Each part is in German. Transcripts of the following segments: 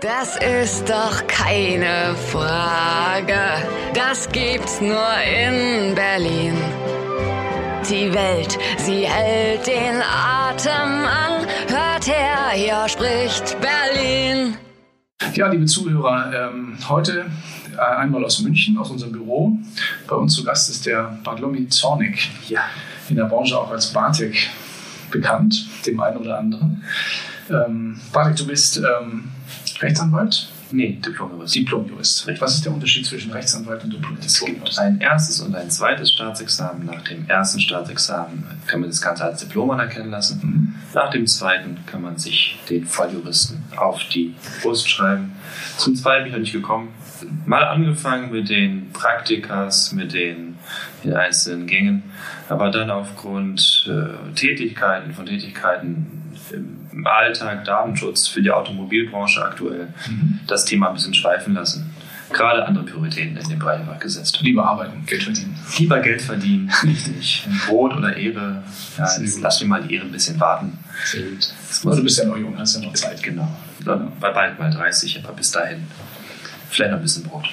Das ist doch keine Frage. Das gibt's nur in Berlin. Die Welt, sie hält den Atem an. Hört her, hier spricht Berlin. Ja, liebe Zuhörer, ähm, heute äh, einmal aus München, aus unserem Büro. Bei uns zu Gast ist der Bartlomi Zornig. Ja. In der Branche auch als Bartek bekannt, dem einen oder anderen. Ähm, Bartek, du bist ähm, Rechtsanwalt? Nee, Diplomjurist. Diplomjurist. Was ist der Unterschied zwischen Rechtsanwalt und Diplomjurist? Es gibt ein erstes und ein zweites Staatsexamen. Nach dem ersten Staatsexamen kann man das Ganze als Diplom anerkennen lassen. Mhm. Nach dem zweiten kann man sich den Volljuristen auf die Brust schreiben. Zum zweiten bin ich noch nicht gekommen. Mal angefangen mit den Praktikas, mit den, den einzelnen Gängen, aber dann aufgrund äh, Tätigkeiten, von Tätigkeiten im Alltag Datenschutz für die Automobilbranche aktuell mhm. das Thema ein bisschen schweifen lassen. Gerade andere Prioritäten in dem Bereich gesetzt. Lieber arbeiten, Geld verdienen. Lieber Geld verdienen, richtig. Brot oder Ehre. Ja, lass mir mal die Ehre ein bisschen warten. Sehr gut. Also du bist ja noch jung, hast ja noch Zeit. Genau. Dann bald mal 30, aber bis dahin vielleicht noch ein bisschen Brot.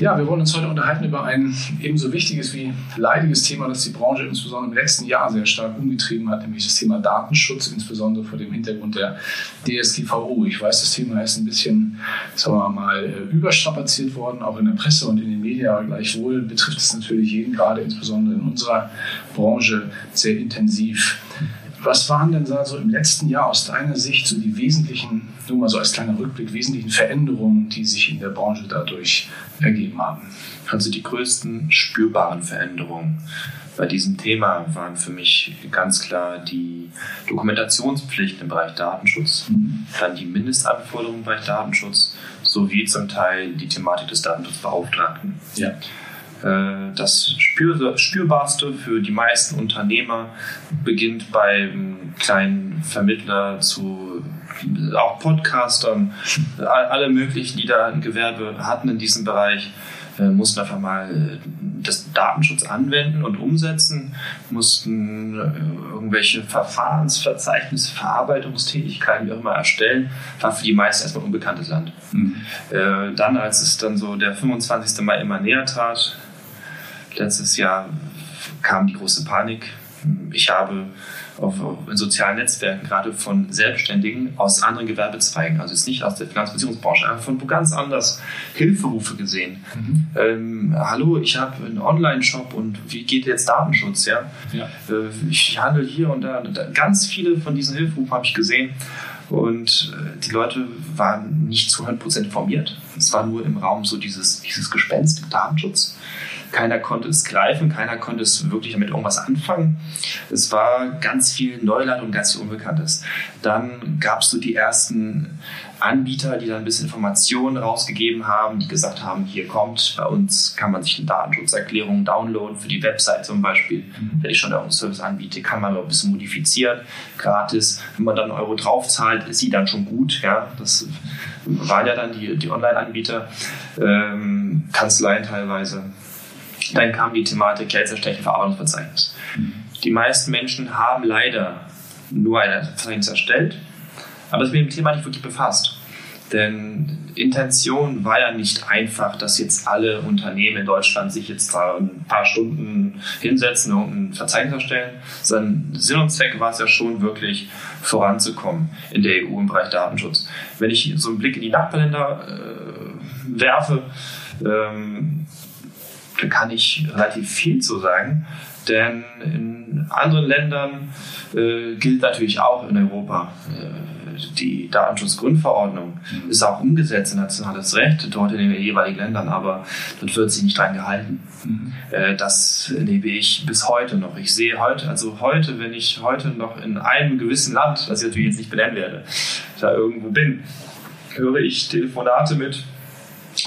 Ja, wir wollen uns heute unterhalten über ein ebenso wichtiges wie leidiges Thema, das die Branche insbesondere im letzten Jahr sehr stark umgetrieben hat, nämlich das Thema Datenschutz, insbesondere vor dem Hintergrund der DSGVO. Ich weiß, das Thema ist ein bisschen, sagen wir mal, äh, überstrapaziert worden, auch in der Presse und in den Medien, aber gleichwohl betrifft es natürlich jeden, gerade insbesondere in unserer Branche, sehr intensiv. Was waren denn so im letzten Jahr aus deiner Sicht so die wesentlichen, nur mal so als kleiner Rückblick, wesentlichen Veränderungen, die sich in der Branche dadurch ergeben haben? Also die größten spürbaren Veränderungen bei diesem Thema waren für mich ganz klar die Dokumentationspflichten im Bereich Datenschutz, mhm. dann die Mindestanforderungen im Bereich Datenschutz sowie zum Teil die Thematik des Datenschutzbeauftragten. Ja. Äh, das Spürbarste für die meisten Unternehmer beginnt beim kleinen Vermittler zu auch Podcastern, alle möglichen, die da ein Gewerbe hatten in diesem Bereich, äh, mussten einfach mal äh, das Datenschutz anwenden und umsetzen, mussten irgendwelche Verfahrensverzeichnisse, Verarbeitungstätigkeiten wie auch immer erstellen, war für die meisten erstmal unbekanntes Land. Mhm. Dann, als es dann so der 25. Mai immer näher trat, letztes Jahr kam die große Panik. Ich habe auf, in sozialen Netzwerken gerade von Selbstständigen aus anderen Gewerbezweigen, also jetzt nicht aus der Finanzversicherungsbranche, einfach von wo ganz anders Hilferufe gesehen. Mhm. Ähm, hallo, ich habe einen Online-Shop und wie geht jetzt Datenschutz? Ja? ja. Äh, ich handle hier und da. Ganz viele von diesen Hilferufen habe ich gesehen. Und äh, die Leute waren nicht zu 100% informiert. Es war nur im Raum so dieses, dieses Gespenst, Datenschutz. Keiner konnte es greifen, keiner konnte es wirklich damit irgendwas anfangen. Es war ganz viel Neuland und ganz viel Unbekanntes. Dann gab es so die ersten Anbieter, die dann ein bisschen Informationen rausgegeben haben, die gesagt haben, hier kommt, bei uns kann man sich eine Datenschutzerklärung downloaden für die Website zum Beispiel. Mhm. Wenn ich schon einen Service anbiete, kann man ein bisschen modifizieren, gratis. Wenn man dann einen Euro draufzahlt, ist sie dann schon gut. Ja, das waren ja dann die, die Online-Anbieter, ähm, Kanzleien teilweise. Dann kam die Thematik Geldserstechung Verarbeitungsverzeichnis. Die meisten Menschen haben leider nur ein Verzeichnis erstellt, aber sich mit dem Thema nicht wirklich befasst. Denn Intention war ja nicht einfach, dass jetzt alle Unternehmen in Deutschland sich jetzt da ein paar Stunden hinsetzen und ein Verzeichnis erstellen, sondern Sinn und Zweck war es ja schon wirklich voranzukommen in der EU im Bereich Datenschutz. Wenn ich so einen Blick in die Nachbarländer äh, werfe, ähm, kann ich relativ viel zu sagen, denn in anderen Ländern äh, gilt natürlich auch in Europa äh, die Datenschutzgrundverordnung mhm. ist auch umgesetzt in nationales Recht dort in den jeweiligen Ländern, aber dort wird sich nicht dran gehalten. Mhm. Äh, das erlebe ich bis heute noch. Ich sehe heute, also heute, wenn ich heute noch in einem gewissen Land, das ich natürlich jetzt nicht benennen werde, da irgendwo bin, höre ich Telefonate mit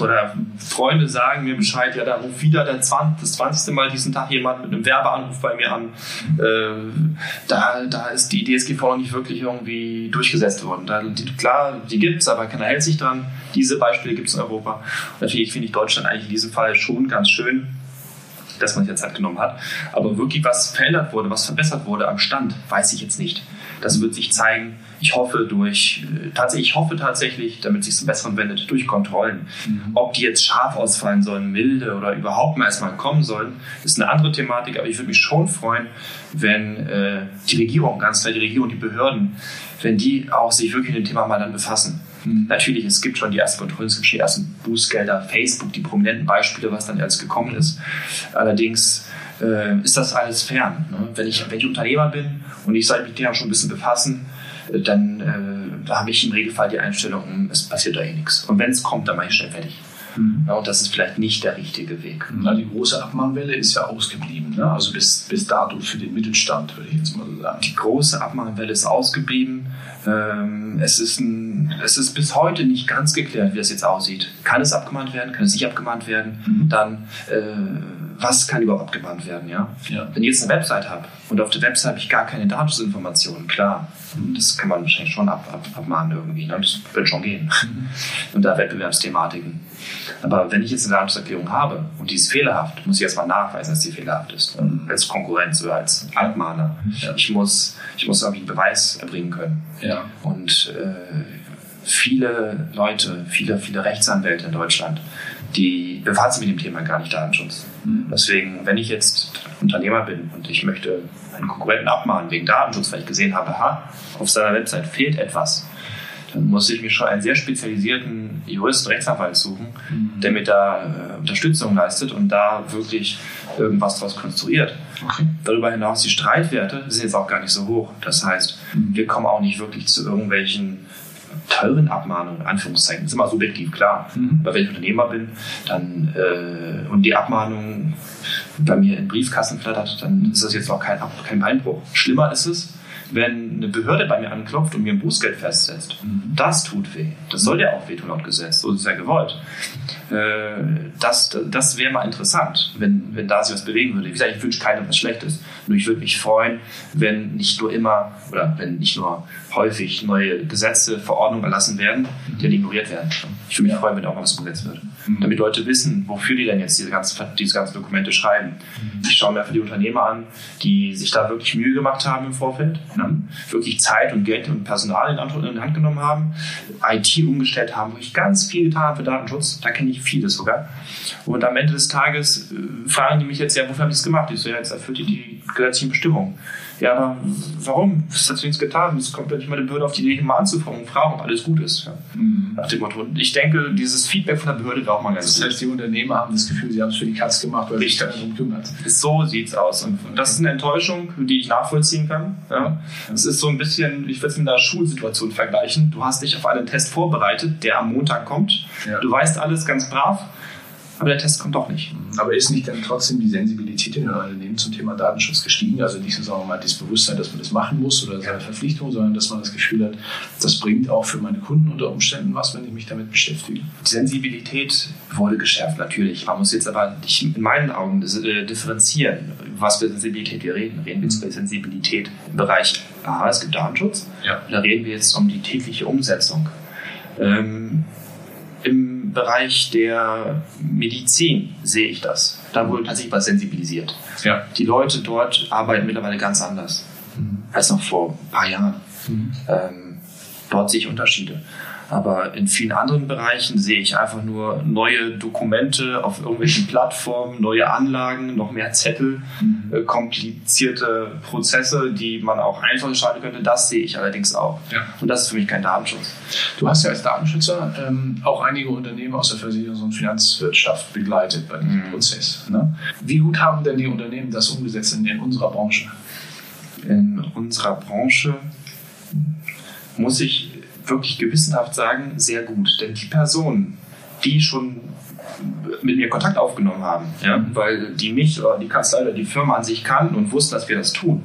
oder Freunde sagen mir Bescheid, ja, da ruft wieder der 20, das 20. Mal diesen Tag jemand mit einem Werbeanruf bei mir an. Äh, da, da ist die DSGV noch nicht wirklich irgendwie durchgesetzt worden. Da, die, klar, die gibt es, aber keiner hält sich dran. Diese Beispiele gibt es in Europa. Natürlich finde ich Deutschland eigentlich in diesem Fall schon ganz schön, dass man sich Zeit genommen hat. Aber wirklich was verändert wurde, was verbessert wurde am Stand, weiß ich jetzt nicht. Das wird sich zeigen ich hoffe durch, tatsächlich, ich hoffe tatsächlich, damit es sich zum Besseren wendet, durch Kontrollen. Mhm. Ob die jetzt scharf ausfallen sollen, milde oder überhaupt mal erstmal kommen sollen, ist eine andere Thematik, aber ich würde mich schon freuen, wenn äh, die Regierung, ganz klar die Regierung, die Behörden, wenn die auch sich wirklich mit dem Thema mal dann befassen. Mhm. Natürlich, es gibt schon die ersten Kontrollen, es gibt schon die ersten Bußgelder, Facebook, die prominenten Beispiele, was dann jetzt gekommen ist. Allerdings äh, ist das alles fern. Ne? Wenn, ich, wenn ich Unternehmer bin und ich sollte mich dem schon ein bisschen befassen, dann äh, da habe ich im Regelfall die Einstellung, hm, es passiert da eh nichts. Und wenn es kommt, dann mache ich schnell fertig. Mhm. Ja, und das ist vielleicht nicht der richtige Weg. Na, die große Abmahnwelle ist ja ausgeblieben. Ne? Also bis, bis dato für den Mittelstand, würde ich jetzt mal so sagen. Die große Abmahnwelle ist ausgeblieben. Ähm, es, ist ein, es ist bis heute nicht ganz geklärt, wie das jetzt aussieht. Kann es abgemahnt werden? Kann es nicht abgemahnt werden? Mhm. Dann äh, was kann überhaupt abgemahnt werden, ja? ja. Wenn ich jetzt eine Website habe und auf der Website habe ich gar keine Datenschutzinformationen, klar, das kann man wahrscheinlich schon ab, ab, abmahnen irgendwie, ne? das wird schon gehen. Mhm. Und da Wettbewerbsthematiken. Aber wenn ich jetzt eine Datenschutzerklärung habe und die ist fehlerhaft, muss ich erstmal nachweisen, dass die fehlerhaft ist. Mhm. Als Konkurrenz oder als Abmahner. Ja. Ich, muss, ich muss irgendwie einen Beweis erbringen können. Ja. Und äh, viele Leute, viele, viele Rechtsanwälte in Deutschland, die befassen sich mit dem Thema gar nicht Datenschutz. Mhm. Deswegen, wenn ich jetzt Unternehmer bin und ich möchte einen Konkurrenten abmahnen wegen Datenschutz, weil ich gesehen habe, ha, auf seiner Website fehlt etwas, dann muss ich mir schon einen sehr spezialisierten Juristen, Rechtsanwalt suchen, mhm. der mir da äh, Unterstützung leistet und da wirklich irgendwas daraus konstruiert. Okay. Darüber hinaus, die Streitwerte sind jetzt auch gar nicht so hoch. Das heißt, mhm. wir kommen auch nicht wirklich zu irgendwelchen teuren Abmahnungen, Anführungszeichen, das ist immer subjektiv, klar. Mhm. Weil wenn ich Unternehmer bin dann, äh, und die Abmahnung bei mir in Briefkasten flattert, dann ist das jetzt auch kein, kein Beinbruch. Schlimmer ist es, wenn eine Behörde bei mir anklopft und mir ein Bußgeld festsetzt. Das tut weh. Das soll ja auch wehtun laut Gesetz. So ist es ja gewollt. Äh, das das wäre mal interessant, wenn, wenn da sich was bewegen würde. Wie gesagt, ich wünsche keinem was Schlechtes. Nur ich würde mich freuen, wenn nicht nur immer oder wenn nicht nur häufig neue Gesetze, Verordnungen erlassen werden, die dann ignoriert werden. Ich würde mich freuen, wenn auch mal was umgesetzt wird. Mhm. Damit Leute wissen, wofür die denn jetzt diese ganzen, diese ganzen Dokumente schreiben. Mhm. Ich schaue mir einfach die Unternehmer an, die sich da wirklich Mühe gemacht haben im Vorfeld, ne? wirklich Zeit und Geld und Personal in, die Hand genommen haben, IT umgestellt haben, wirklich ganz viel getan haben für Datenschutz. Da kenne ich vieles sogar. Und am Ende des Tages äh, fragen die mich jetzt, ja, wofür habe ich das gemacht? Ich so, ja, jetzt erfüllt ihr die gesetzlichen Bestimmungen. Ja, aber warum? Was hat nichts getan? Es kommt ja nicht mal die Behörde auf die Idee, mal anzufangen und fragen, ob alles gut ist. Ja. Mhm. Nach dem Motto. Ich denke, dieses Feedback von der Behörde wäre auch mal ganz Das heißt, die Unternehmer haben das Gefühl, sie haben es für die Katz gemacht, weil sich keiner darum kümmert. So sieht es aus. Und das ist eine Enttäuschung, die ich nachvollziehen kann. Ja. Es ist so ein bisschen, ich würde es mit einer Schulsituation vergleichen. Du hast dich auf einen Test vorbereitet, der am Montag kommt. Ja. Du weißt alles ganz brav aber der Test kommt doch nicht. Aber ist nicht dann trotzdem die Sensibilität in den Unternehmen zum Thema Datenschutz gestiegen? Also nicht so, sagen wir mal, das Bewusstsein, dass man das machen muss oder seine Verpflichtung, sondern dass man das Gefühl hat, das bringt auch für meine Kunden unter Umständen was, wenn ich mich damit beschäftige. Die Sensibilität wurde geschärft, natürlich. Man muss jetzt aber nicht in meinen Augen äh, differenzieren, was für Sensibilität wir reden. Reden wir jetzt über Sensibilität im Bereich, aha, es gibt Datenschutz. Ja. Da reden wir jetzt um die tägliche Umsetzung. Ähm, Im Bereich der Medizin sehe ich das. Da wurde tatsächlich was sensibilisiert. Ja. Die Leute dort arbeiten mittlerweile ganz anders mhm. als noch vor ein paar Jahren. Mhm. Ähm, dort sehe ich Unterschiede. Aber in vielen anderen Bereichen sehe ich einfach nur neue Dokumente auf irgendwelchen Plattformen, neue Anlagen, noch mehr Zettel, mhm. äh, komplizierte Prozesse, die man auch einfach schalten könnte. Das sehe ich allerdings auch. Ja. Und das ist für mich kein Datenschutz. Du hast ja als Datenschützer ähm, auch einige Unternehmen aus der Versicherungs- und Finanzwirtschaft begleitet bei diesem mhm. Prozess. Ne? Wie gut haben denn die Unternehmen das umgesetzt in, in unserer Branche? In unserer Branche muss ich wirklich gewissenhaft sagen, sehr gut. Denn die Personen, die schon mit mir Kontakt aufgenommen haben, ja, weil die mich oder die Kanzlei oder die Firma an sich kannten und wussten, dass wir das tun,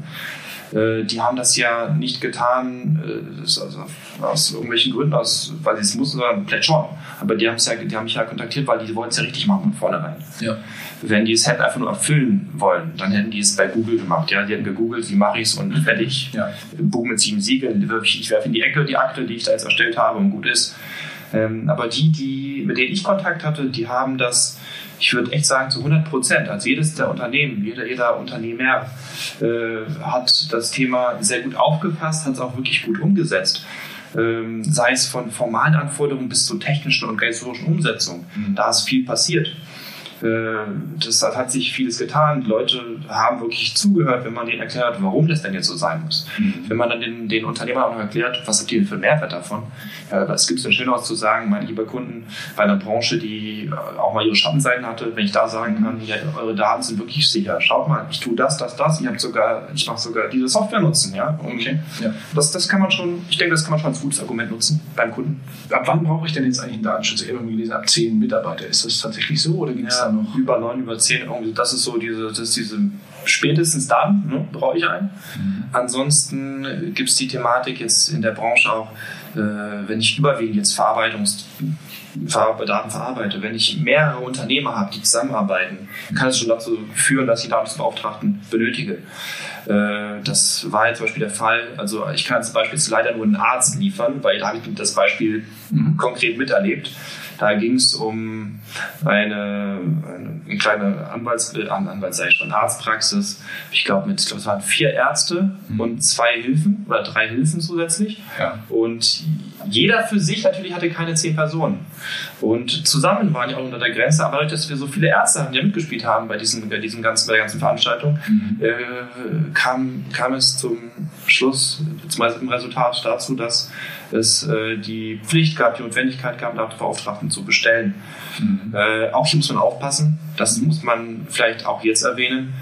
äh, die haben das ja nicht getan äh, also aus irgendwelchen Gründen, aus, weil sie es mussten, sondern schon. Aber die, ja, die haben mich ja kontaktiert, weil die wollten es ja richtig machen von vornherein. Ja. Wenn die es hätten einfach nur erfüllen wollen, dann hätten die es bei Google gemacht. Ja, die hätten gegoogelt, wie mache ich es und fertig. Ja. Buch mit sieben Siegeln, ich werfe in die Ecke die Akte, die ich da jetzt erstellt habe und gut ist. Ähm, aber die, die, mit denen ich Kontakt hatte, die haben das, ich würde echt sagen, zu 100 Prozent. Also jedes der Unternehmen, jeder, jeder Unternehmer äh, hat das Thema sehr gut aufgefasst, hat es auch wirklich gut umgesetzt. Ähm, sei es von formalen Anforderungen bis zur technischen und organisatorischen Umsetzung. Mhm. Da ist viel passiert. Äh, das hat sich vieles getan. Die Leute haben wirklich zugehört, wenn man denen erklärt, warum das denn jetzt so sein muss. Mhm. Wenn man dann den, den Unternehmern auch noch erklärt, was habt ihr denn für einen Mehrwert davon? Ja, was gibt es denn Schöneres zu sagen, meine liebe Kunden, bei einer Branche, die auch mal ihre Schattenseiten hatte, wenn ich da sagen kann, ja, eure Daten sind wirklich sicher. Schaut mal, ich tue das, das, das, ich habe sogar, ich mache sogar diese Software nutzen, ja. Okay. ja. Das, das kann man schon, ich denke, das kann man schon als gutes Argument nutzen beim Kunden. Ab wann brauche ich denn jetzt eigentlich einen Datenschutz? Ich habe gelesen, ab zehn Mitarbeiter. Ist das tatsächlich so oder gibt es ja. Da noch? Über neun, über zehn, irgendwie, das ist so diese, das diese spätestens dann ne, brauche ich einen. Mhm. Ansonsten gibt es die Thematik jetzt in der Branche auch, äh, wenn ich überwiegend jetzt Verarbeitungs Daten verarbeite, wenn ich mehrere Unternehmer habe, die zusammenarbeiten, kann es schon dazu führen, dass ich Datenschutzbeauftragten benötige. Äh, das war jetzt zum Beispiel der Fall. Also ich kann zum Beispiel leider nur einen Arzt liefern, weil da habe ich das Beispiel mhm. konkret miterlebt. Da ging es um eine, eine kleine Anwalts, äh, Anwalts sei schon Arztpraxis. Ich glaube, mit, ich glaube, es waren vier Ärzte mhm. und zwei Hilfen oder drei Hilfen zusätzlich. Ja. Und jeder für sich natürlich hatte keine zehn Personen. Und zusammen waren die auch unter der Grenze, aber dadurch, dass wir so viele Ärzte hatten, die mitgespielt haben bei, diesem, bei, diesem ganzen, bei der ganzen Veranstaltung, mhm. äh, kam, kam es zum Schluss, beziehungsweise im Resultat dazu, dass es äh, die Pflicht gab, die Notwendigkeit gab, Datenbeauftragten zu bestellen. Mhm. Äh, auch hier muss man aufpassen, das muss man vielleicht auch jetzt erwähnen.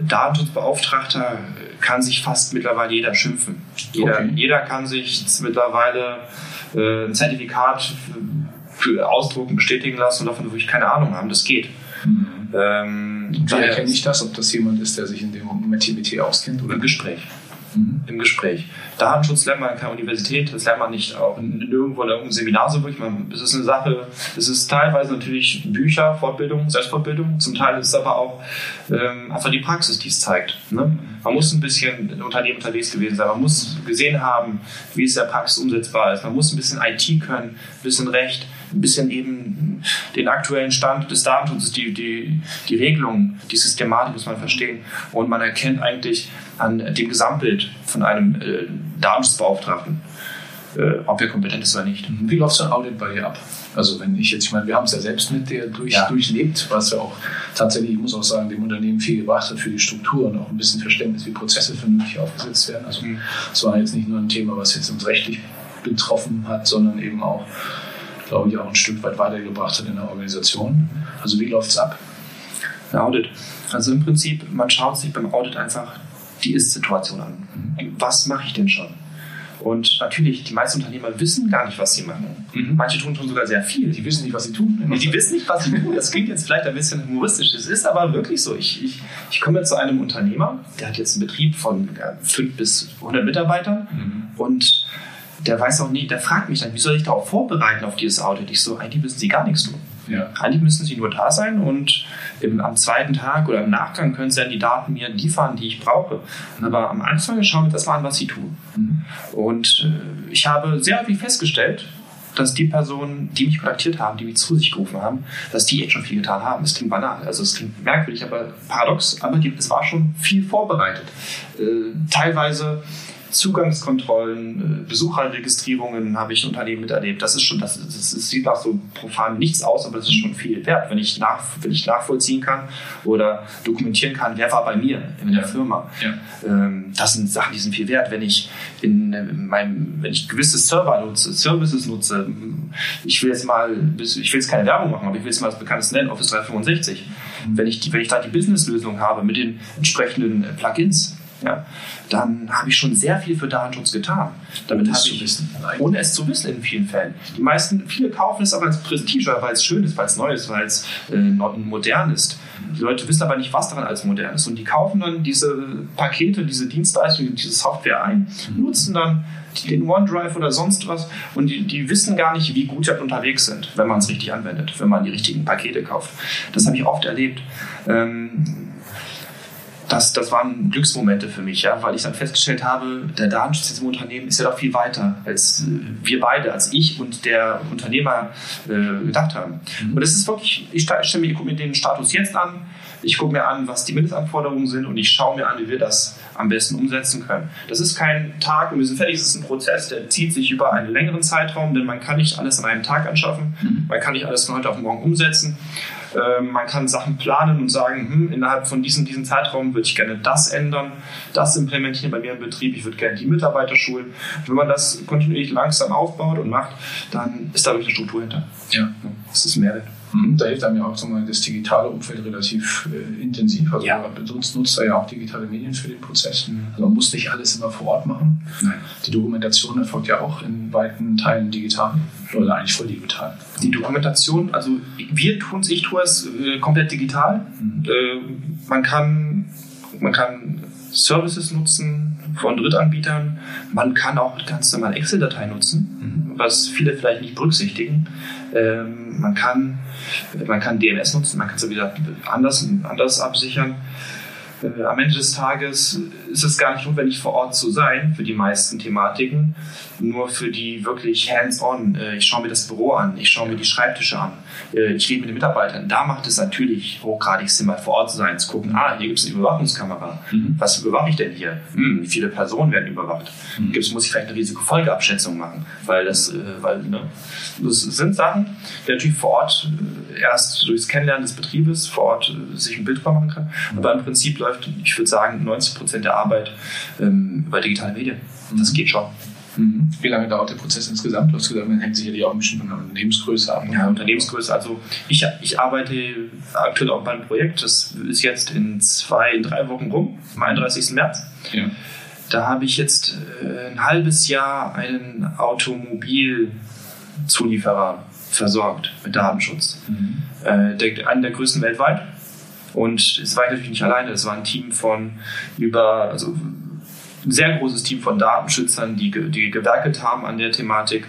Datenschutzbeauftragter kann sich fast mittlerweile jeder schimpfen. Jeder, okay. jeder kann sich mittlerweile äh, ein Zertifikat für, für ausdrucken, bestätigen lassen und davon wirklich keine Ahnung haben. Das geht. Mhm. Ähm, Wie erkenne ich das, ob das jemand ist, der sich in dem Metier auskennt? Oder? Im Gespräch mhm. im Gespräch. Datenschutz lernt man an keiner Universität, das lernt man nicht auch in, irgendwo in irgendeinem Seminar so wirklich. Es ist eine Sache, es ist teilweise natürlich Bücher, Fortbildung, Selbstfortbildung, zum Teil ist es aber auch ähm, einfach die Praxis, die es zeigt. Ne? Man muss ein bisschen Unternehmen unterwegs gewesen sein, man muss gesehen haben, wie es in der Praxis umsetzbar ist, man muss ein bisschen IT können, ein bisschen Recht, ein bisschen eben den aktuellen Stand des Datenschutzes, die, die, die Regelungen, die Systematik muss man verstehen. Und man erkennt eigentlich an dem Gesamtbild von einem äh, Datenschutzbeauftragten, äh, ob er kompetent ist oder nicht. Mhm. Wie läuft so ein Audit bei dir ab? Also wenn ich jetzt, ich meine, wir haben es ja selbst mit dir durch, ja. durchlebt, was ja auch tatsächlich, ich muss auch sagen, dem Unternehmen viel gebracht hat für die Strukturen, auch ein bisschen Verständnis, wie Prozesse vernünftig aufgesetzt werden. Also mhm. es mhm. war jetzt nicht nur ein Thema, was jetzt uns rechtlich betroffen hat, sondern eben auch glaube ich, auch ein Stück weit weitergebracht hat in der Organisation. Also wie läuft es ab? Der Audit. Also im Prinzip, man schaut sich beim Audit einfach die Ist-Situation an. Mhm. Was mache ich denn schon? Und natürlich, die meisten Unternehmer wissen gar nicht, was sie machen. Mhm. Manche tun schon sogar sehr viel. Die wissen nicht, was sie tun. Die wissen nicht, was sie tun. Das klingt jetzt vielleicht ein bisschen humoristisch. Es ist aber wirklich so. Ich, ich, ich komme zu einem Unternehmer, der hat jetzt einen Betrieb von ja, 5 bis 100 Mitarbeitern mhm. und der weiß auch nie, der fragt mich dann, wie soll ich darauf vorbereiten auf dieses Audit? Ich so, eigentlich müssen Sie gar nichts tun. Ja. Eigentlich müssen Sie nur da sein und im, am zweiten Tag oder im Nachgang können Sie dann die Daten mir liefern, die ich brauche. Aber am Anfang schauen wir das mal an, was Sie tun. Mhm. Und äh, ich habe sehr häufig festgestellt, dass die Personen, die mich kontaktiert haben, die mich zu sich gerufen haben, dass die jetzt schon viel getan haben. Es klingt banal, also es klingt merkwürdig, aber paradox, aber die, es war schon viel vorbereitet. Äh, teilweise Zugangskontrollen, äh, Besucherregistrierungen habe ich Unternehmen miterlebt. Das ist schon, das, das, das sieht nach so profan nichts aus, aber das ist schon viel wert, wenn ich, nach, wenn ich nachvollziehen kann oder dokumentieren kann, wer war bei mir in der Firma. Ja. Ähm, das sind Sachen, die sind viel wert. Wenn ich in meinem, wenn ich gewisse Server nutze, Services nutze, ich will jetzt mal, ich will jetzt keine Werbung machen, aber ich will jetzt mal das Bekanntes nennen, Office 365. Mhm. Wenn ich, wenn ich da die Business-Lösung habe mit den entsprechenden Plugins, ja, dann habe ich schon sehr viel für Datenschutz getan. Damit ohne, es zu wissen. ohne es zu wissen in vielen Fällen. Die meisten, viele kaufen es auch als Prestige, weil es schön ist, weil es neu ist, weil es äh, modern ist. Die Leute wissen aber nicht, was daran als modern ist. Und die kaufen dann diese Pakete, diese Dienstleistungen, diese Software ein, nutzen dann den OneDrive oder sonst was und die, die wissen gar nicht, wie gut sie halt unterwegs sind, wenn man es richtig anwendet, wenn man die richtigen Pakete kauft. Das habe ich oft erlebt. Ähm, das, das waren Glücksmomente für mich, ja, weil ich dann festgestellt habe, der Datenschutz im Unternehmen ist ja doch viel weiter, als äh, wir beide, als ich und der Unternehmer äh, gedacht haben. Mhm. Und es ist wirklich, ich stelle mir, ich gucke mir den Status jetzt an, ich gucke mir an, was die Mindestanforderungen sind und ich schaue mir an, wie wir das am besten umsetzen können. Das ist kein Tag und wir sind fertig, es ist ein Prozess, der zieht sich über einen längeren Zeitraum, denn man kann nicht alles an einem Tag anschaffen, mhm. man kann nicht alles von heute auf morgen umsetzen. Ähm, man kann Sachen planen und sagen, hm, innerhalb von diesem, diesem Zeitraum würde ich gerne das ändern, das implementieren bei mir im Betrieb, ich würde gerne die Mitarbeiter schulen. Wenn man das kontinuierlich langsam aufbaut und macht, dann ist da wirklich eine Struktur hinter. Ja. Das ist Mehrwert. Mhm. Da hilft einem ja auch mal das digitale Umfeld relativ äh, intensiv. Also ja. sonst nutzt er ja auch digitale Medien für den Prozess. Mhm. Also man muss nicht alles immer vor Ort machen. Nein. Die Dokumentation erfolgt ja auch in weiten Teilen digital oder eigentlich voll digital. Die Dokumentation, also wir tun es, ich tue es äh, komplett digital. Mhm. Äh, man kann man kann Services nutzen von Drittanbietern. Man kann auch ganz normal Excel-Dateien nutzen, mhm. was viele vielleicht nicht berücksichtigen. Ähm, man, kann, man kann DNS nutzen, man kann es wieder anders, anders absichern. Äh, am Ende des Tages ist es gar nicht notwendig, vor Ort zu sein für die meisten Thematiken, nur für die wirklich hands-on. Äh, ich schaue mir das Büro an, ich schaue mir die Schreibtische an, äh, ich rede mit den Mitarbeitern. Da macht es natürlich hochgradig Sinn, mal vor Ort zu sein, zu gucken, ah, hier gibt es eine Überwachungskamera. Mhm. Was überwache ich denn hier? Hm, wie viele Personen werden überwacht? Mhm. Gibt's, muss ich vielleicht eine Risikofolgeabschätzung machen? Weil das, weil, ne, das sind Sachen, die natürlich vor Ort erst durchs Kennenlernen des Betriebes vor Ort sich ein Bild machen kann. Aber im Prinzip läuft, ich würde sagen, 90 Prozent der Arbeit ähm, über digitale Medien. Das mhm. geht schon. Mhm. Wie lange dauert der Prozess insgesamt? Du hast gesagt, man hängt sicherlich auch ein bisschen von der Unternehmensgröße ab. Ja, Unternehmensgröße. Also ich, ich arbeite aktuell auch bei einem Projekt, das ist jetzt in zwei, in drei Wochen rum, am 31. März. Ja. Da habe ich jetzt äh, ein halbes Jahr einen Automobilzulieferer versorgt mit Datenschutz. Mhm. Äh, der, einen der größten weltweit. Und es war ich natürlich nicht alleine, es war ein Team von über, also ein sehr großes Team von Datenschützern, die, die gewerkelt haben an der Thematik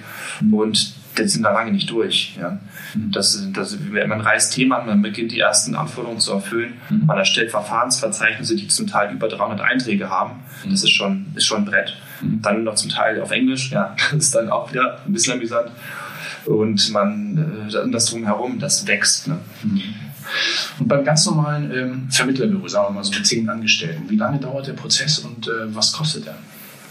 und die sind da lange nicht durch. Ja. Mhm. Das, das, man reißt Themen an, man beginnt die ersten Anforderungen zu erfüllen, mhm. man erstellt Verfahrensverzeichnisse, die zum Teil über 300 Einträge haben. Mhm. Das ist schon, ist schon ein Brett. Mhm. Dann noch zum Teil auf Englisch, ja, das ist dann auch wieder ein bisschen amüsant. Und man, äh, das drumherum, das wächst. Ne. Und beim ganz normalen ähm, Vermittlerbüro, sagen wir mal so mit zehn Angestellten, wie lange dauert der Prozess und äh, was kostet er?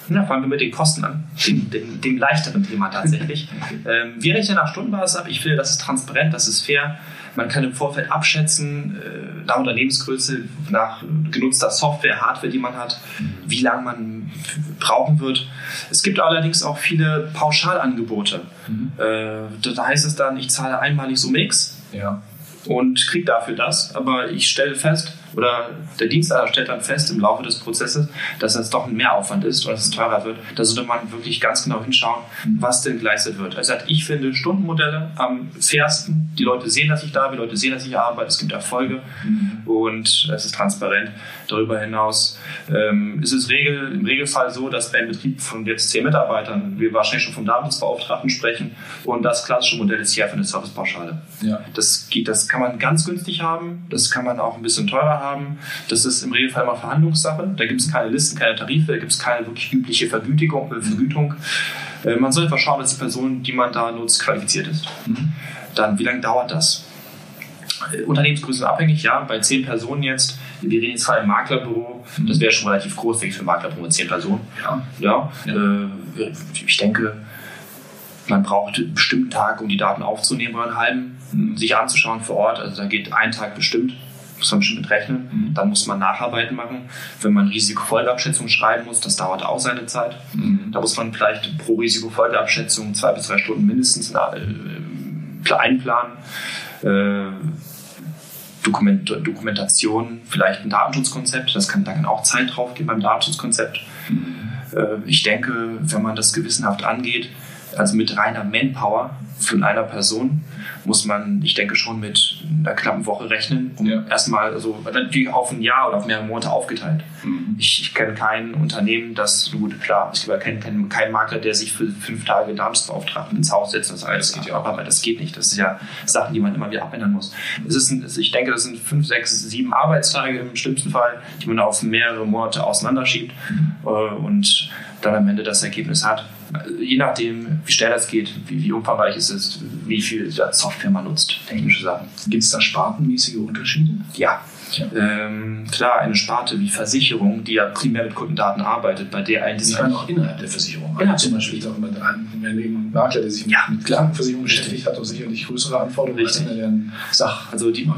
Ja, fangen wir mit den Kosten an, dem, dem, dem leichteren Thema tatsächlich. ähm, wir rechnen nach Stundenbasis ab. Ich finde, das ist transparent, das ist fair. Man kann im Vorfeld abschätzen, äh, nach Unternehmensgröße, nach genutzter Software, Hardware, die man hat, wie lange man brauchen wird. Es gibt allerdings auch viele Pauschalangebote. Mhm. Äh, da heißt es dann, ich zahle einmalig so Mix. Ja und kriege dafür das. Aber ich stelle fest, oder der Dienstleister stellt dann fest im Laufe des Prozesses, dass das doch ein Mehraufwand ist oder dass es teurer wird. Da sollte man wirklich ganz genau hinschauen, was denn geleistet wird. Also ich finde Stundenmodelle am fairsten. Die Leute sehen, dass ich da bin, die Leute sehen, dass ich arbeite, es gibt Erfolge mhm. und es ist transparent. Darüber hinaus ähm, ist es Regel, im Regelfall so, dass bei einem Betrieb von jetzt zehn Mitarbeitern wir wahrscheinlich schon vom Datenschutzbeauftragten sprechen und das klassische Modell ist hier für eine Servicepauschale. Ja. Das, geht, das kann man ganz günstig haben, das kann man auch ein bisschen teurer haben. Das ist im Regelfall immer Verhandlungssache. Da gibt es keine Listen, keine Tarife, da gibt es keine wirklich übliche Vergütigung, äh, Vergütung. Äh, man soll einfach schauen, dass die Person, die man da nutzt, qualifiziert ist. Mhm. Dann, wie lange dauert das? Äh, Unternehmensgröße abhängig, ja, bei zehn Personen jetzt. Wir reden jetzt vor einem Maklerbüro, mhm. das wäre schon relativ groß, denke ich, für ein Maklerbüro mit zehn Personen. Ja. ja, ja. Äh, ich denke, man braucht einen bestimmten Tag, um die Daten aufzunehmen oder einen halben, mhm. sich anzuschauen vor Ort. Also da geht ein Tag bestimmt muss man bestimmt mit rechnen. Mhm. Dann muss man Nacharbeiten machen. Wenn man Risikofolgeabschätzung schreiben muss, das dauert auch seine Zeit. Mhm. Da muss man vielleicht pro Risikofolgeabschätzung zwei bis drei Stunden mindestens äh, einplanen. Äh, Dokument, Dokumentation, vielleicht ein Datenschutzkonzept, das kann, da kann auch Zeit drauf gehen beim Datenschutzkonzept. Mhm. Äh, ich denke, wenn man das gewissenhaft angeht, also mit reiner Manpower, von einer Person muss man, ich denke, schon mit einer knappen Woche rechnen, um ja. erstmal, also natürlich auf ein Jahr oder auf mehrere Monate aufgeteilt. Mhm. Ich, ich kenne kein Unternehmen, das, gut, klar, ich kenne keinen kein Makler, der sich für fünf Tage Darmsbeauftragten ins Haus setzt und das alles geht ja auch, aber das geht nicht. Das sind ja Sachen, die man immer wieder abändern muss. Es ist ein, ich denke, das sind fünf, sechs, sieben Arbeitstage im schlimmsten Fall, die man auf mehrere Monate auseinanderschiebt mhm. Äh, und dann am Ende das Ergebnis hat je nachdem, wie schnell das geht, wie, wie umfangreich es ist, wie viel Software man nutzt, technische Sachen. Gibt es da spartenmäßige Unterschiede? Ja. Ähm, klar, eine Sparte wie Versicherung, die ja primär mit Kundendaten arbeitet, bei der eigentlich. Die kann auch innerhalb der Versicherung. Ja, zum Beispiel ich auch immer ein Makler, der sich ja. mit Krankenversicherung beschäftigt, hat auch sicherlich größere Anforderungen Richtig. als der Sach. Also die,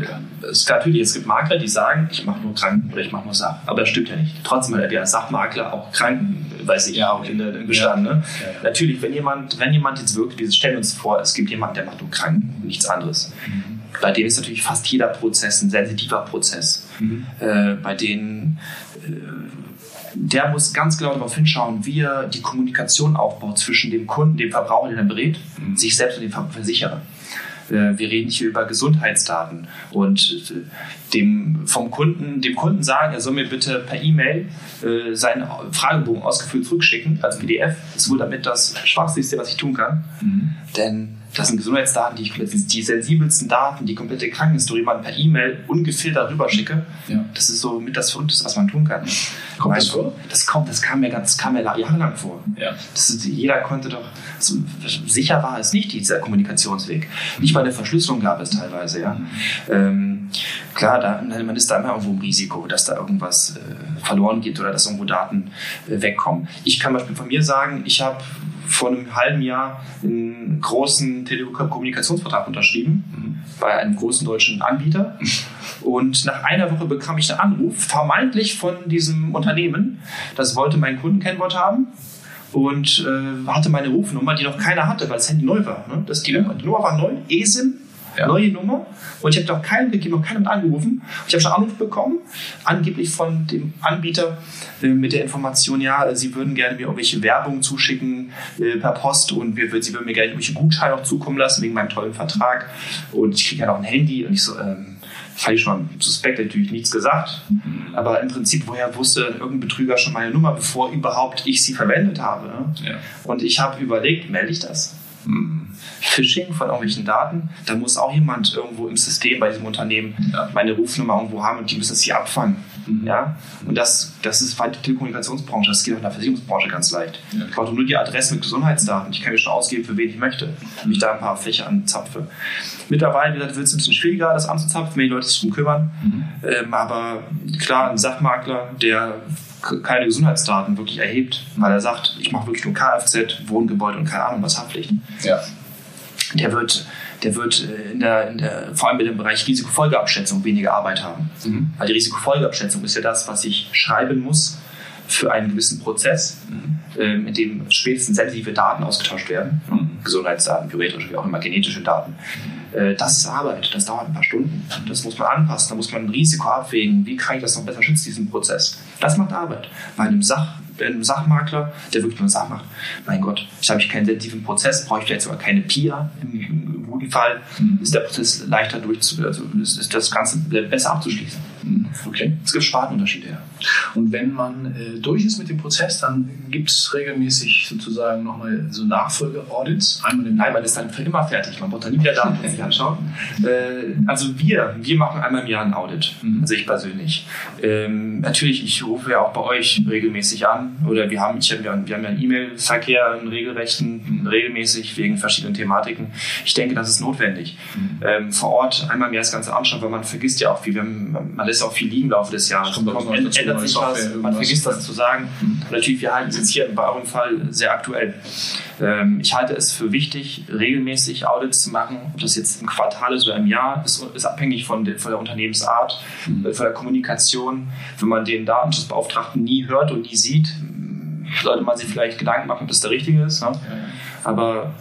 es, natürlich, es gibt Makler, die sagen, ich mache nur Kranken oder ich mache nur Sach. Aber das stimmt ja nicht. Trotzdem hat der Sachmakler auch Kranken weiß ich ja auch in der, Bestand. Ne? Ja, ja. Natürlich, wenn jemand, wenn jemand jetzt wirklich, wir stellen uns vor, es gibt jemanden, der macht nur Kranken, nichts anderes. Mhm bei denen ist natürlich fast jeder Prozess ein sensitiver Prozess. Mhm. Äh, bei denen äh, der muss ganz genau darauf hinschauen, wie er die Kommunikation aufbaut zwischen dem Kunden, dem Verbraucher, den er berät, mhm. sich selbst und dem Versicherer. Äh, wir reden hier über Gesundheitsdaten und äh, dem vom Kunden, dem Kunden sagen, er soll mir bitte per E-Mail äh, seinen Fragebogen ausgefüllt zurückschicken als PDF. Das ist wohl damit das Schwachste, was ich tun kann. Mhm. Denn das sind Gesundheitsdaten, die, ich, die sensibelsten Daten, die komplette Krankenhistorie man per E-Mail ungefiltert rüberschicke. Ja. Das ist so mit das Verrückteste, was man tun kann. Kommt das vor? Das kommt, das kam mir ganz, kam mir jahrelang vor. Ja. Ist, jeder konnte doch, so, sicher war es nicht, dieser Kommunikationsweg. Nicht mal eine Verschlüsselung gab es teilweise, ja. Mhm. Ähm, klar, da, man ist da immer irgendwo im Risiko, dass da irgendwas äh, verloren geht oder dass irgendwo Daten äh, wegkommen. Ich kann zum Beispiel von mir sagen, ich habe vor einem halben Jahr einen großen Telekommunikationsvertrag unterschrieben mhm. bei einem großen deutschen Anbieter. Und nach einer Woche bekam ich einen Anruf, vermeintlich von diesem Unternehmen. Das wollte mein Kundenkennwort haben und äh, hatte meine Rufnummer, die noch keiner hatte, weil das Handy neu war. Ne? Das die, Nummer war neu, eSIM ja. neue Nummer. Und ich habe doch keinen gegeben, noch keinen angerufen. Ich habe schon Anruf bekommen, angeblich von dem Anbieter äh, mit der Information, ja, sie würden gerne mir irgendwelche Werbung zuschicken äh, per Post und wir, sie würden mir gerne irgendwelche Gutscheine auch zukommen lassen wegen meinem tollen Vertrag. Und ich kriege ja noch ein Handy und ich so, ähm, fand ich schon suspekt, natürlich nichts gesagt. Mhm. Aber im Prinzip, woher wusste irgendein Betrüger schon meine Nummer, bevor überhaupt ich sie verwendet habe? Ne? Ja. Und ich habe überlegt, melde ich das? Mhm. Phishing von irgendwelchen Daten, da muss auch jemand irgendwo im System bei diesem Unternehmen meine Rufnummer irgendwo haben und die müssen es hier abfangen. Mhm. Ja? Und das, das ist halt die Telekommunikationsbranche, das geht auch in der Versicherungsbranche ganz leicht. Ja. Ich brauche nur die Adresse mit Gesundheitsdaten. Ich kann mir schon ausgeben, für wen ich möchte, wenn ich da ein paar Fläche anzapfe. Mittlerweile wird es ein bisschen schwieriger, das anzuzapfen, wenn die Leute sich darum kümmern. Mhm. Ähm, aber klar, ein Sachmakler, der keine Gesundheitsdaten wirklich erhebt, weil er sagt, ich mache wirklich nur Kfz, Wohngebäude und keine Ahnung was Haftpflicht. Ja. Der wird, der wird äh, in der, in der, vor allem in dem Bereich Risikofolgeabschätzung weniger Arbeit haben. Mhm. Weil die Risikofolgeabschätzung ist ja das, was ich schreiben muss für einen gewissen Prozess, mhm. ähm, in dem spätestens sensitive Daten ausgetauscht werden. Mhm. Gesundheitsdaten, biometrische, wie auch immer, genetische Daten. Äh, das ist Arbeit, das dauert ein paar Stunden. Das muss man anpassen, da muss man ein Risiko abwägen. Wie kann ich das noch besser schützen, diesen Prozess? Das macht Arbeit. Bei einem Sach einem Sachmakler, der wirklich nur Sach macht, mein Gott, ich habe ich keinen sensitiven Prozess, brauche ich vielleicht sogar keine PIA im, guten Fall, mhm. ist der Prozess leichter durchzu, also ist, ist das Ganze besser abzuschließen. Mhm. Okay. Es gibt Spartenunterschiede, ja. Und wenn man äh, durch ist mit dem Prozess, dann gibt es regelmäßig sozusagen nochmal so Nachfolge-Audits. Einmal im Jahr. Nein, man ist dann für immer fertig. Man braucht dann nie wieder Daten sich anschauen. Äh, also wir, wir machen einmal im Jahr ein Audit. Mhm. Also ich persönlich. Ähm, natürlich, ich rufe ja auch bei euch regelmäßig an. Oder wir haben, ich hab, wir haben ja einen E-Mail-Verkehr, einen regelrechten, mhm. regelmäßig wegen verschiedenen Thematiken. Ich denke, das ist notwendig. Mhm. Ähm, vor Ort einmal mehr das Ganze anschauen, weil man vergisst ja auch viel. Haben, man lässt auch viel liegen im Laufe des Jahres. Kommt, ändert sich was, man vergisst was zu sagen. Mhm. Natürlich, wir halten es jetzt hier bei eurem Fall sehr aktuell. Ähm, ich halte es für wichtig, regelmäßig Audits zu machen. Ob das jetzt im Quartal ist oder im Jahr, ist, ist abhängig von der, von der Unternehmensart, mhm. von der Kommunikation. Wenn man den Datenschutzbeauftragten nie hört und nie sieht, sollte man sich vielleicht Gedanken machen, ob das der richtige ist. Ne? Aber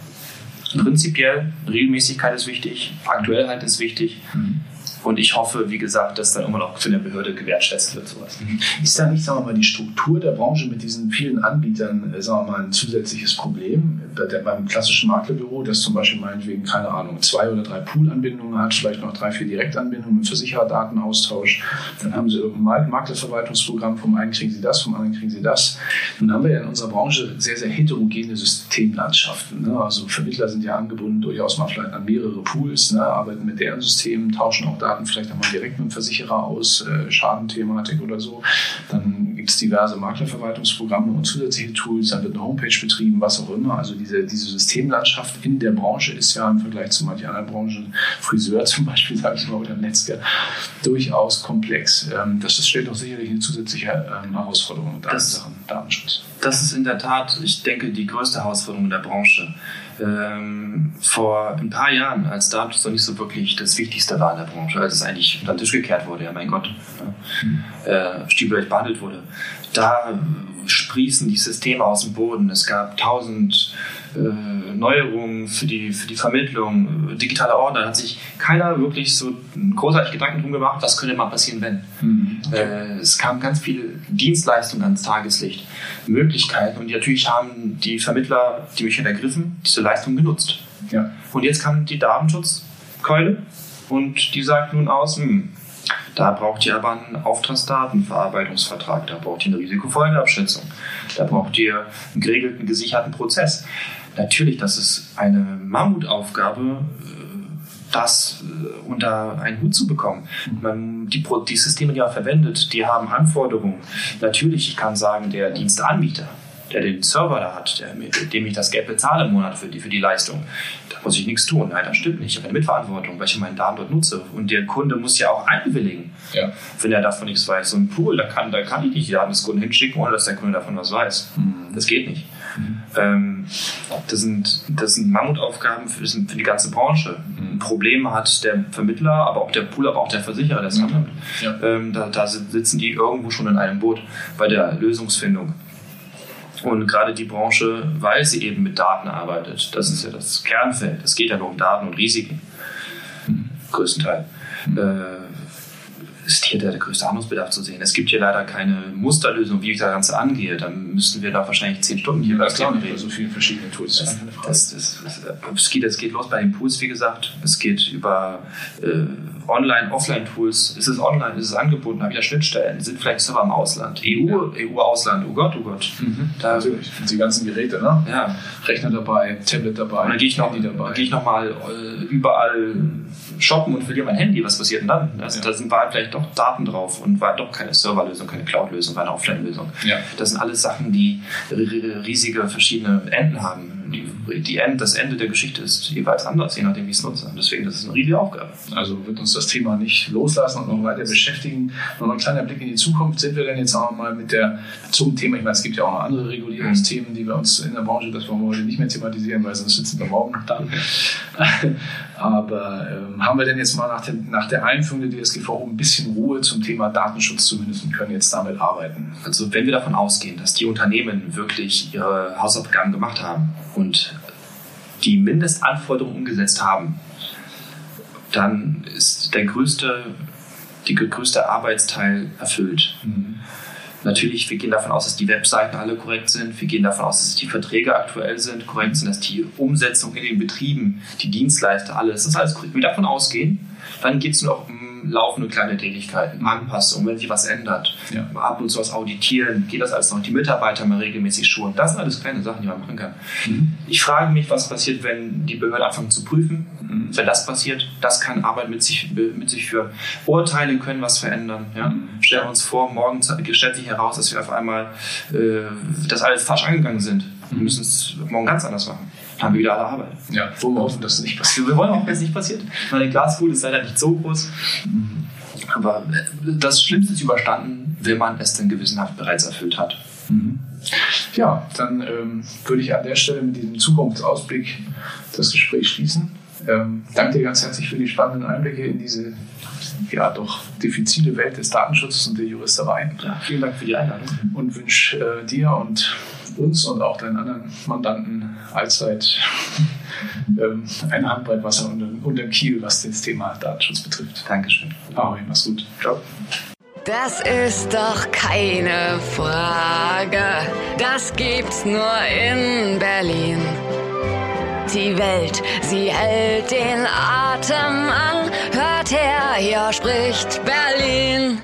prinzipiell, Regelmäßigkeit ist wichtig, aktuell halt ist wichtig. Mhm. Und ich hoffe, wie gesagt, dass dann immer noch für eine Behörde gewertschätzt wird, sowas. Mhm. Ist da nicht, sagen wir mal, die Struktur der Branche mit diesen vielen Anbietern, äh, sagen wir mal, ein zusätzliches Problem? Bei der, beim klassischen Maklerbüro, das zum Beispiel meinetwegen, keine Ahnung, zwei oder drei Pool-Anbindungen hat, vielleicht noch drei, vier Direktanbindungen mit Versichererdatenaustausch. Dann haben sie irgendein Maklerverwaltungsprogramm, vom einen kriegen sie das, vom anderen kriegen sie das. Nun haben wir ja in unserer Branche sehr, sehr heterogene Systemlandschaften. Ne? Also Vermittler sind ja angebunden durchaus mal vielleicht an mehrere Pools, ne? arbeiten mit deren Systemen, tauschen auch Daten vielleicht einmal direkt mit dem Versicherer aus, äh, Schadenthematik oder so. Dann gibt es diverse Maklerverwaltungsprogramme und zusätzliche Tools, dann wird eine Homepage betrieben, was auch immer. Also diese, diese Systemlandschaft in der Branche ist ja im Vergleich zu manchen anderen Branchen, Friseur zum Beispiel, sage ich mal, oder Metzger, durchaus komplex. Ähm, das, das stellt doch sicherlich eine zusätzliche ähm, Herausforderung in Sachen Datenschutz. Das ist in der Tat, ich denke, die größte Herausforderung der Branche. Ähm, vor ein paar Jahren, als Datenschutz noch nicht so wirklich das Wichtigste war in der Branche, als es eigentlich unter den Tisch gekehrt wurde, ja mein Gott, ja, äh, stiefelig behandelt wurde, da sprießen die Systeme aus dem Boden. Es gab tausend äh, Neuerungen für die, für die Vermittlung, äh, digitale Ordner, da hat sich keiner wirklich so großartig Gedanken drum gemacht, was könnte mal passieren, wenn. Mhm. Äh, es kamen ganz viele Dienstleistungen ans Tageslicht, Möglichkeiten und natürlich haben die Vermittler, die mich ergriffen, diese Leistung genutzt. Ja. Und jetzt kam die Datenschutzkeule und die sagt nun aus, hm, da braucht ihr aber einen Auftragsdatenverarbeitungsvertrag, da braucht ihr eine Risikofolgeabschätzung, da braucht ihr einen geregelten, gesicherten Prozess. Natürlich, das ist eine Mammutaufgabe, äh, das äh, unter einen Hut zu bekommen. Man, die, die Systeme, die man verwendet, die haben Anforderungen. Natürlich, ich kann sagen, der Dienstanbieter, der den Server da hat, der, dem ich das Geld bezahle im Monat für die, für die Leistung, da muss ich nichts tun. Nein, das stimmt nicht. Ich habe eine Mitverantwortung, weil ich meinen Daten dort nutze. Und der Kunde muss ja auch einwilligen, ja. wenn er davon nichts weiß. So ein Pool, da kann, da kann ich nicht die Daten des Kunden hinschicken, ohne dass der Kunde davon was weiß. Mhm. Das geht nicht. Ähm, das, sind, das sind Mammutaufgaben für, für die ganze Branche. Mhm. Probleme hat der Vermittler, aber auch der Pool, aber auch der Versicherer, der es mhm. Ja. Ähm, da, da sitzen die irgendwo schon in einem Boot bei der Lösungsfindung. Und gerade die Branche, weil sie eben mit Daten arbeitet, das ist ja das Kernfeld. Es geht ja nur um Daten und Risiken, mhm. größtenteils. Mhm. Äh, ist hier der, größte Handlungsbedarf zu sehen. Es gibt hier leider keine Musterlösung, wie ich das Ganze angehe. Dann müssten wir da wahrscheinlich zehn Stunden hier ja, reden. Bei so vielen verschiedenen Tools. Das, das, das, es, geht, es geht los bei den Pools, wie gesagt. Es geht über äh, Online-, Offline-Tools. Ist es online? Ist es angeboten? Habe ich da Schnittstellen? Sind vielleicht Server im Ausland? EU, EU-Ausland? Oh Gott, oh Gott. Mhm. Da, Natürlich. Die ganzen Geräte, ne? Ja. Rechner dabei, Tablet dabei. Und dann gehe ich noch, dabei. Gehe ich noch mal äh, überall shoppen und verliere mein Handy. Was passiert denn dann? Also, ja. Da sind waren vielleicht doch Daten drauf und war doch keine Serverlösung, keine Cloud-Lösung, war eine Offline-Lösung. Ja. Das sind alles Sachen, die riesige verschiedene Enden haben. Die, die End, das Ende der Geschichte ist jeweils anders, je nachdem, wie ich es nutze. Deswegen das ist eine riesige Aufgabe. Also wird uns das Thema nicht loslassen und noch weiter beschäftigen. Noch ein kleiner Blick in die Zukunft. Sind wir denn jetzt auch mal mit der zum Thema, ich meine, es gibt ja auch noch andere Regulierungsthemen, die wir uns in der Branche, das wollen wir heute nicht mehr thematisieren, weil sonst sitzen wir morgen noch da. Aber ähm, haben wir denn jetzt mal nach, dem, nach der Einführung der DSGVO ein bisschen Ruhe zum Thema Datenschutz zumindest und können jetzt damit arbeiten? Also wenn wir davon ausgehen, dass die Unternehmen wirklich ihre Hausaufgaben gemacht haben und die Mindestanforderungen umgesetzt haben, dann ist der größte, die größte Arbeitsteil erfüllt. Mhm. Natürlich, wir gehen davon aus, dass die Webseiten alle korrekt sind. Wir gehen davon aus, dass die Verträge aktuell sind, korrekt sind, dass die Umsetzung in den Betrieben, die Dienstleister, alles, das ist alles korrekt. Wenn wir davon ausgehen, dann geht es nur noch um laufende kleine Tätigkeiten, Anpassungen, wenn sich was ändert, ja. ab und zu was auditieren, geht das alles noch, die Mitarbeiter mal regelmäßig schulen. Das sind alles kleine Sachen, die man machen kann. Mhm. Ich frage mich, was passiert, wenn die Behörden anfangen zu prüfen. Mhm. Wenn das passiert, das kann Arbeit mit sich, mit sich führen. Urteile können was verändern. Ja? Mhm. Stellen wir uns vor, morgen stellt sich heraus, dass wir auf einmal äh, das alles falsch angegangen sind. Wir müssen es morgen ganz anders machen haben wir wieder alle Arbeit. Ja, wollen wir hoffen, dass es nicht passiert. Wir wollen auch, dass es nicht passiert. Meine Glaskugel ist leider nicht so groß. Aber das Schlimmste ist überstanden, wenn man es dann gewissenhaft bereits erfüllt hat. Mhm. Ja, dann ähm, würde ich an der Stelle mit diesem Zukunftsausblick das Gespräch schließen. Ähm, danke dir ganz herzlich für die spannenden Einblicke in diese ja doch diffizile Welt des Datenschutzes und der Juristerei. Ja, vielen Dank für die Einladung. Und wünsche äh, dir und uns und auch deinen anderen Mandanten allzeit ähm, ein Handbreit Wasser unter, unter Kiel, was das Thema Datenschutz betrifft. Dankeschön. Ahoi, mach's gut. Ciao. Das ist doch keine Frage. Das gibt's nur in Berlin. Die Welt, sie hält den Atem an. Hört her, hier spricht Berlin.